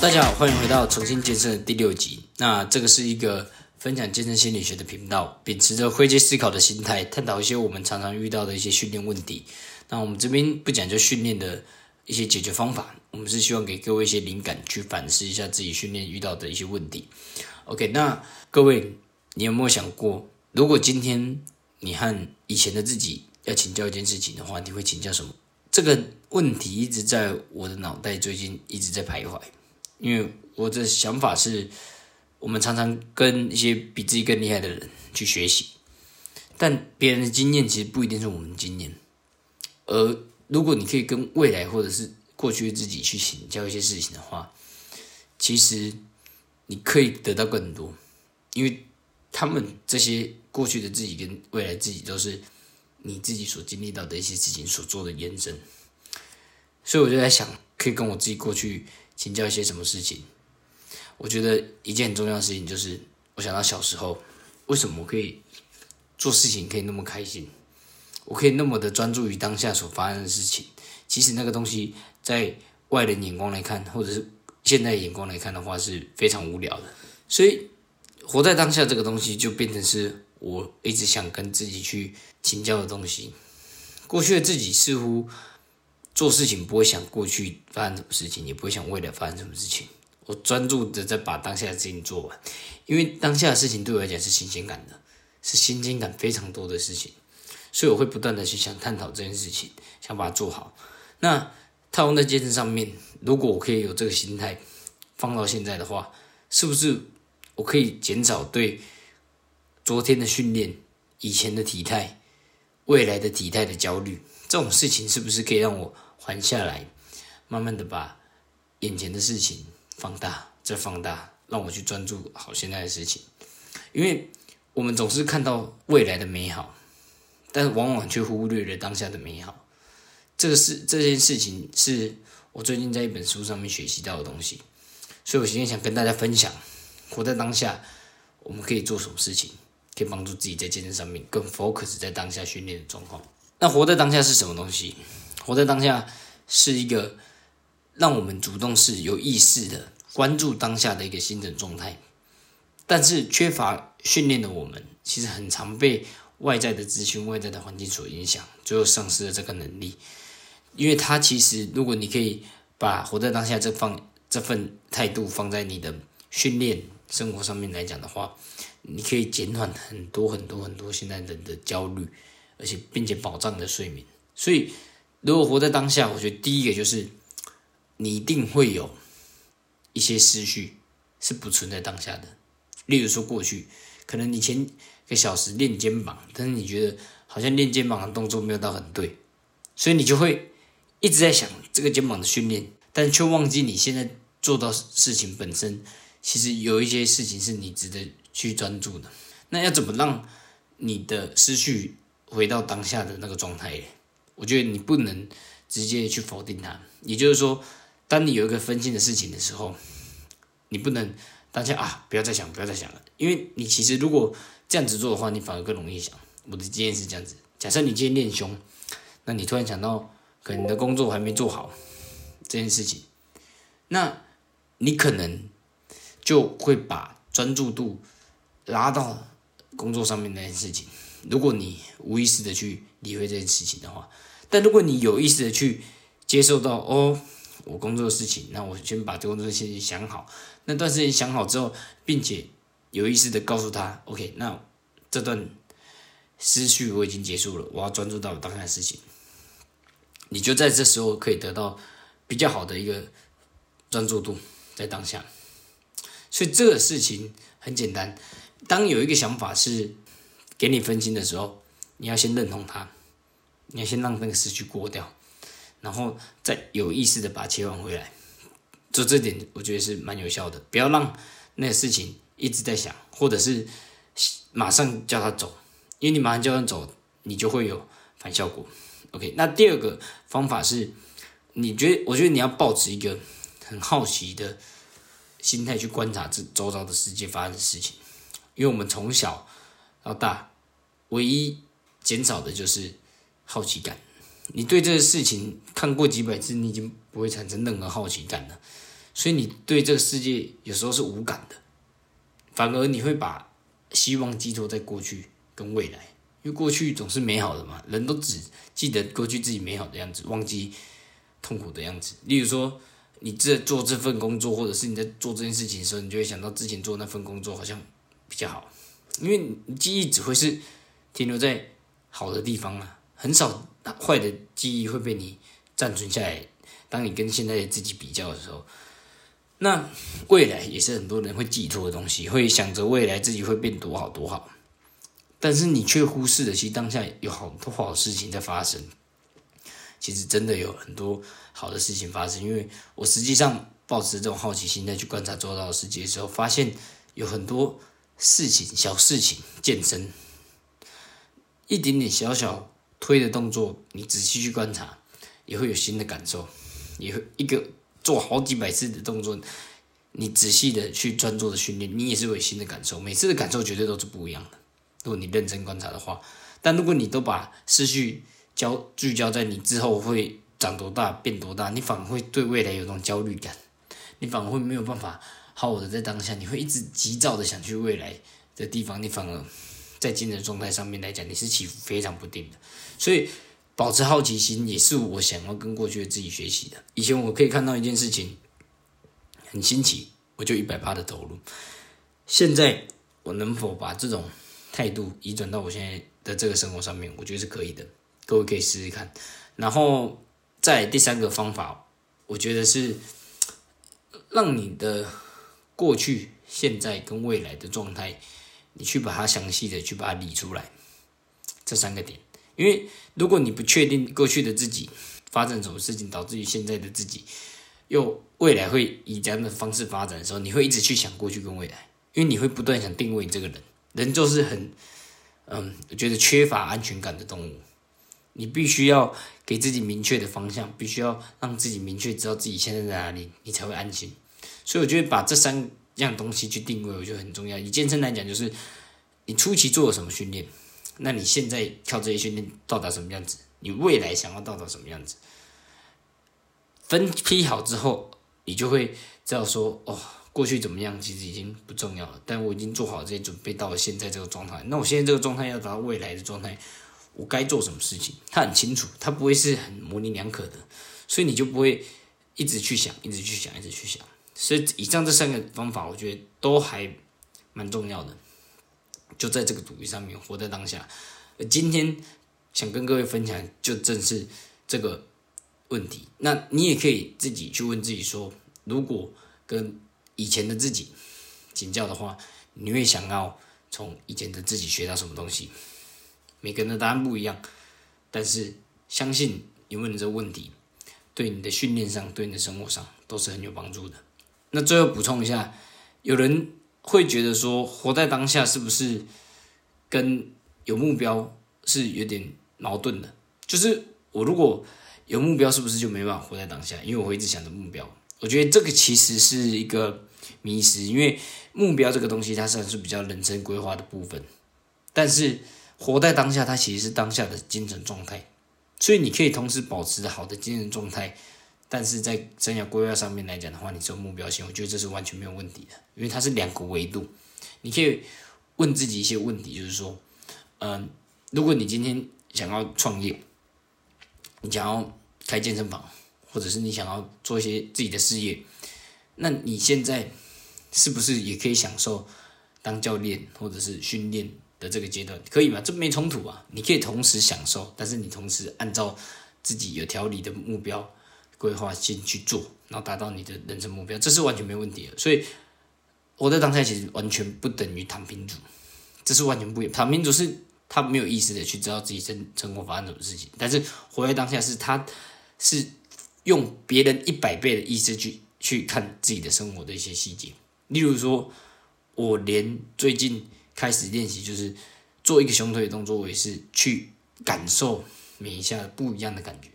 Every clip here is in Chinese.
大家好，欢迎回到重新健身的第六集。那这个是一个分享健身心理学的频道，秉持着灰阶思考的心态，探讨一些我们常常遇到的一些训练问题。那我们这边不讲究训练的一些解决方法，我们是希望给各位一些灵感，去反思一下自己训练遇到的一些问题。OK，那各位，你有没有想过，如果今天你和以前的自己要请教一件事情的话，你会请教什么？这个问题一直在我的脑袋最近一直在徘徊。因为我的想法是，我们常常跟一些比自己更厉害的人去学习，但别人的经验其实不一定是我们的经验。而如果你可以跟未来或者是过去的自己去请教一些事情的话，其实你可以得到更多，因为他们这些过去的自己跟未来自己都是你自己所经历到的一些事情所做的延伸。所以我就在想，可以跟我自己过去。请教一些什么事情？我觉得一件很重要的事情就是，我想到小时候，为什么我可以做事情可以那么开心？我可以那么的专注于当下所发生的事情。其实那个东西在外人眼光来看，或者是现在眼光来看的话，是非常无聊的。所以活在当下这个东西，就变成是我一直想跟自己去请教的东西。过去的自己似乎。做事情不会想过去发生什么事情，也不会想未来发生什么事情。我专注的在把当下的事情做完，因为当下的事情对我来讲是新鲜感的，是新鲜感非常多的事情，所以我会不断的去想探讨这件事情，想把它做好。那套用在健身上面，如果我可以有这个心态放到现在的话，是不是我可以减少对昨天的训练、以前的体态、未来的体态的焦虑？这种事情是不是可以让我缓下来，慢慢的把眼前的事情放大，再放大，让我去专注好现在的事情？因为我们总是看到未来的美好，但是往往却忽略了当下的美好。这个事这件事情是我最近在一本书上面学习到的东西，所以我今天想跟大家分享，活在当下，我们可以做什么事情，可以帮助自己在健身上面更 focus 在当下训练的状况。那活在当下是什么东西？活在当下是一个让我们主动是有意识的关注当下的一个心整状态。但是缺乏训练的我们，其实很常被外在的资讯、外在的环境所影响，最后丧失了这个能力。因为它其实，如果你可以把活在当下这放这份态度放在你的训练生活上面来讲的话，你可以减缓很多很多很多现在人的焦虑。而且，并且保障你的睡眠。所以，如果活在当下，我觉得第一个就是，你一定会有一些思绪是不存在当下的。例如说，过去可能你前一个小时练肩膀，但是你觉得好像练肩膀的动作没有到很对，所以你就会一直在想这个肩膀的训练，但却忘记你现在做到事情本身，其实有一些事情是你值得去专注的。那要怎么让你的思绪？回到当下的那个状态，我觉得你不能直接去否定它。也就是说，当你有一个分心的事情的时候，你不能当下啊，不要再想，不要再想了。因为你其实如果这样子做的话，你反而更容易想。我的经验是这样子：假设你今天练胸，那你突然想到，可能你的工作还没做好这件事情，那你可能就会把专注度拉到工作上面那件事情。如果你无意识的去理会这件事情的话，但如果你有意识的去接受到哦，我工作的事情，那我先把这工作事情想好，那段时间想好之后，并且有意识的告诉他，OK，那这段思绪我已经结束了，我要专注到当下的事情，你就在这时候可以得到比较好的一个专注度在当下，所以这个事情很简单，当有一个想法是。给你分心的时候，你要先认同它，你要先让那个思绪过掉，然后再有意识的把它切换回来。就这点，我觉得是蛮有效的。不要让那个事情一直在想，或者是马上叫他走，因为你马上叫他走，你就会有反效果。OK，那第二个方法是，你觉得，我觉得你要保持一个很好奇的心态去观察这周遭的世界发生的事情，因为我们从小到大。唯一减少的就是好奇感。你对这个事情看过几百次，你已经不会产生任何好奇感了。所以你对这个世界有时候是无感的，反而你会把希望寄托在过去跟未来，因为过去总是美好的嘛，人都只记得过去自己美好的样子，忘记痛苦的样子。例如说，你这做这份工作，或者是你在做这件事情的时候，你就会想到之前做那份工作好像比较好，因为记忆只会是停留在好的地方啊，很少坏的记忆会被你暂存下来。当你跟现在的自己比较的时候，那未来也是很多人会寄托的东西，会想着未来自己会变多好多好，但是你却忽视了，其实当下有好多好事情在发生。其实真的有很多好的事情发生，因为我实际上保持这种好奇心在去观察周遭的世界的时候，发现有很多事情、小事情，健身一点点小小推的动作，你仔细去观察，也会有新的感受。也会一个做好几百次的动作，你仔细的去专注的训练，你也是有新的感受。每次的感受绝对都是不一样的。如果你认真观察的话，但如果你都把思绪焦聚焦在你之后会长多大、变多大，你反而会对未来有种焦虑感，你反而会没有办法好好的在当下，你会一直急躁的想去未来的地方，你反而在精神状态上面来讲，你是起伏非常不定的，所以。保持好奇心也是我想要跟过去的自己学习的。以前我可以看到一件事情很新奇，我就一百八的投入。现在我能否把这种态度移转到我现在的这个生活上面？我觉得是可以的。各位可以试试看。然后在第三个方法，我觉得是让你的过去、现在跟未来的状态，你去把它详细的去把它理出来。这三个点。因为如果你不确定过去的自己发生什么事情，导致于现在的自己又未来会以这样的方式发展的时候，你会一直去想过去跟未来，因为你会不断想定位你这个人。人就是很，嗯，我觉得缺乏安全感的动物。你必须要给自己明确的方向，必须要让自己明确知道自己现在在哪里，你才会安心。所以我觉得把这三样东西去定位，我觉得很重要。以健身来讲，就是你初期做了什么训练。那你现在靠这些训练到达什么样子？你未来想要到达什么样子？分批好之后，你就会知道说，哦，过去怎么样其实已经不重要了。但我已经做好这些准备，到了现在这个状态。那我现在这个状态要达到未来的状态，我该做什么事情？他很清楚，他不会是很模棱两可的，所以你就不会一直去想，一直去想，一直去想。所以以上这三个方法，我觉得都还蛮重要的。就在这个主题上面，活在当下。今天想跟各位分享，就正是这个问题。那你也可以自己去问自己说：如果跟以前的自己请教的话，你会想要从以前的自己学到什么东西？每个人的答案不一样，但是相信你问的这个问题，对你的训练上，对你的生活上都是很有帮助的。那最后补充一下，有人。会觉得说活在当下是不是跟有目标是有点矛盾的？就是我如果有目标，是不是就没办法活在当下？因为我会一直想着目标。我觉得这个其实是一个迷失，因为目标这个东西它算是比较人生规划的部分，但是活在当下，它其实是当下的精神状态。所以你可以同时保持好的精神状态。但是在生涯规划上面来讲的话，你做目标性，我觉得这是完全没有问题的，因为它是两个维度。你可以问自己一些问题，就是说，嗯，如果你今天想要创业，你想要开健身房，或者是你想要做一些自己的事业，那你现在是不是也可以享受当教练或者是训练的这个阶段？可以吗？这没冲突啊，你可以同时享受，但是你同时按照自己有条理的目标。规划先去做，然后达到你的人生目标，这是完全没问题的。所以活在当下其实完全不等于躺平族，这是完全不一样。躺平族是他没有意识的去知道自己生生活发生什么事情，但是活在当下是他是用别人一百倍的意识去去看自己的生活的一些细节。例如说，我连最近开始练习，就是做一个胸推动作，我也是去感受每一下不一样的感觉。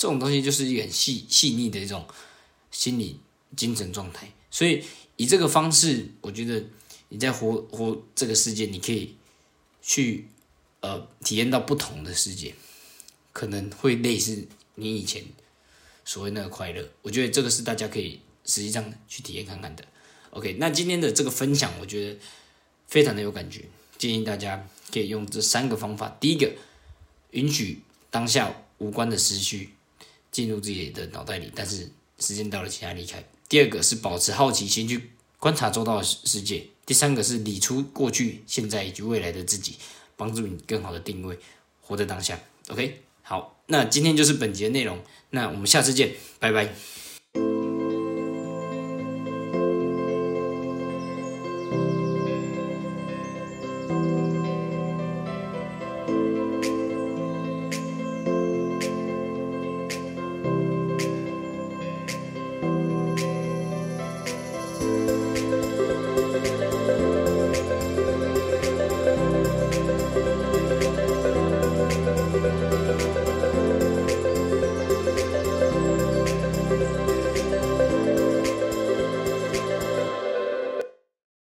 这种东西就是一个很细细腻的一种心理精神状态，所以以这个方式，我觉得你在活活这个世界，你可以去呃体验到不同的世界，可能会类似你以前所谓那个快乐。我觉得这个是大家可以实际上去体验看看的。OK，那今天的这个分享，我觉得非常的有感觉，建议大家可以用这三个方法。第一个，允许当下无关的思绪进入自己的脑袋里，但是时间到了，请他离开。第二个是保持好奇心去观察周到的世界。第三个是理出过去、现在以及未来的自己，帮助你更好的定位，活在当下。OK，好，那今天就是本节内容，那我们下次见，拜拜。